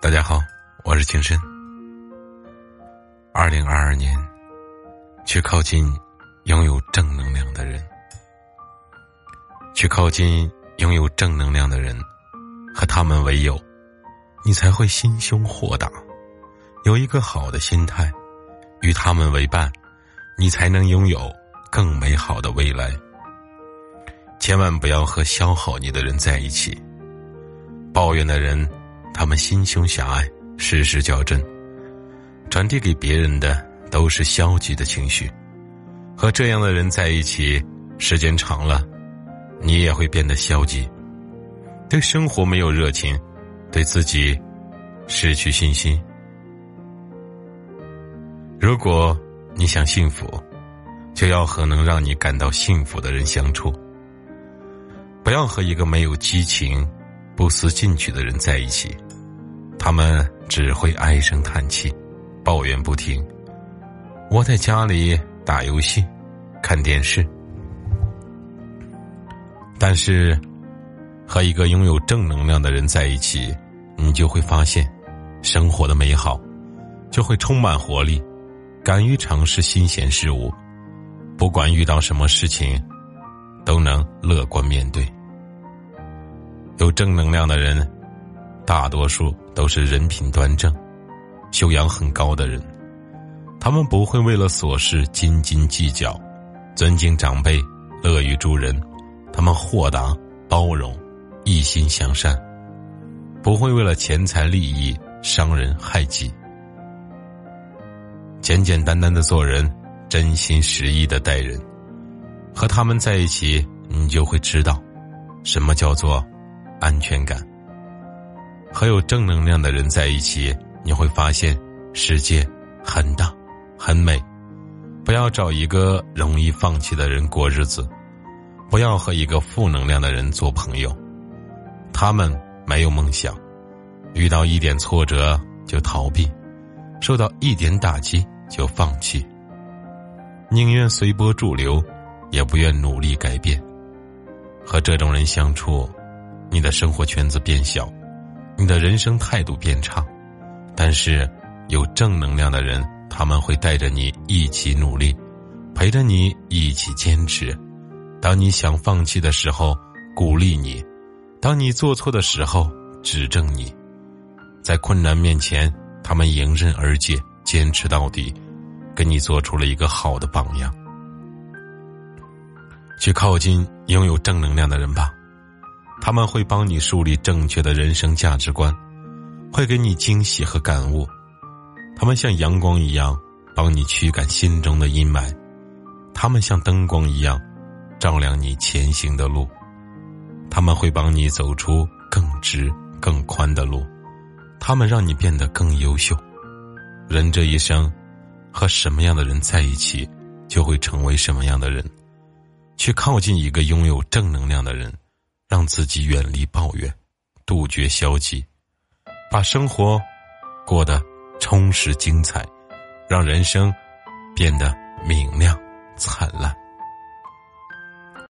大家好，我是情深。二零二二年，去靠近拥有正能量的人，去靠近拥有正能量的人，和他们为友，你才会心胸豁达，有一个好的心态，与他们为伴，你才能拥有更美好的未来。千万不要和消耗你的人在一起，抱怨的人。他们心胸狭隘，事事较真，传递给别人的都是消极的情绪。和这样的人在一起，时间长了，你也会变得消极，对生活没有热情，对自己失去信心。如果你想幸福，就要和能让你感到幸福的人相处，不要和一个没有激情、不思进取的人在一起。他们只会唉声叹气，抱怨不停，窝在家里打游戏、看电视。但是，和一个拥有正能量的人在一起，你就会发现，生活的美好，就会充满活力，敢于尝试新鲜事物，不管遇到什么事情，都能乐观面对。有正能量的人。大多数都是人品端正、修养很高的人，他们不会为了琐事斤斤计较，尊敬长辈，乐于助人，他们豁达包容，一心向善，不会为了钱财利益伤人害己，简简单单的做人，真心实意的待人，和他们在一起，你就会知道，什么叫做安全感。和有正能量的人在一起，你会发现世界很大，很美。不要找一个容易放弃的人过日子，不要和一个负能量的人做朋友。他们没有梦想，遇到一点挫折就逃避，受到一点打击就放弃，宁愿随波逐流，也不愿努力改变。和这种人相处，你的生活圈子变小。你的人生态度变差，但是有正能量的人，他们会带着你一起努力，陪着你一起坚持。当你想放弃的时候，鼓励你；当你做错的时候，指正你。在困难面前，他们迎刃而解，坚持到底，给你做出了一个好的榜样。去靠近拥有正能量的人吧。他们会帮你树立正确的人生价值观，会给你惊喜和感悟。他们像阳光一样，帮你驱赶心中的阴霾；他们像灯光一样，照亮你前行的路。他们会帮你走出更直、更宽的路。他们让你变得更优秀。人这一生，和什么样的人在一起，就会成为什么样的人。去靠近一个拥有正能量的人。让自己远离抱怨，杜绝消极，把生活过得充实精彩，让人生变得明亮灿烂。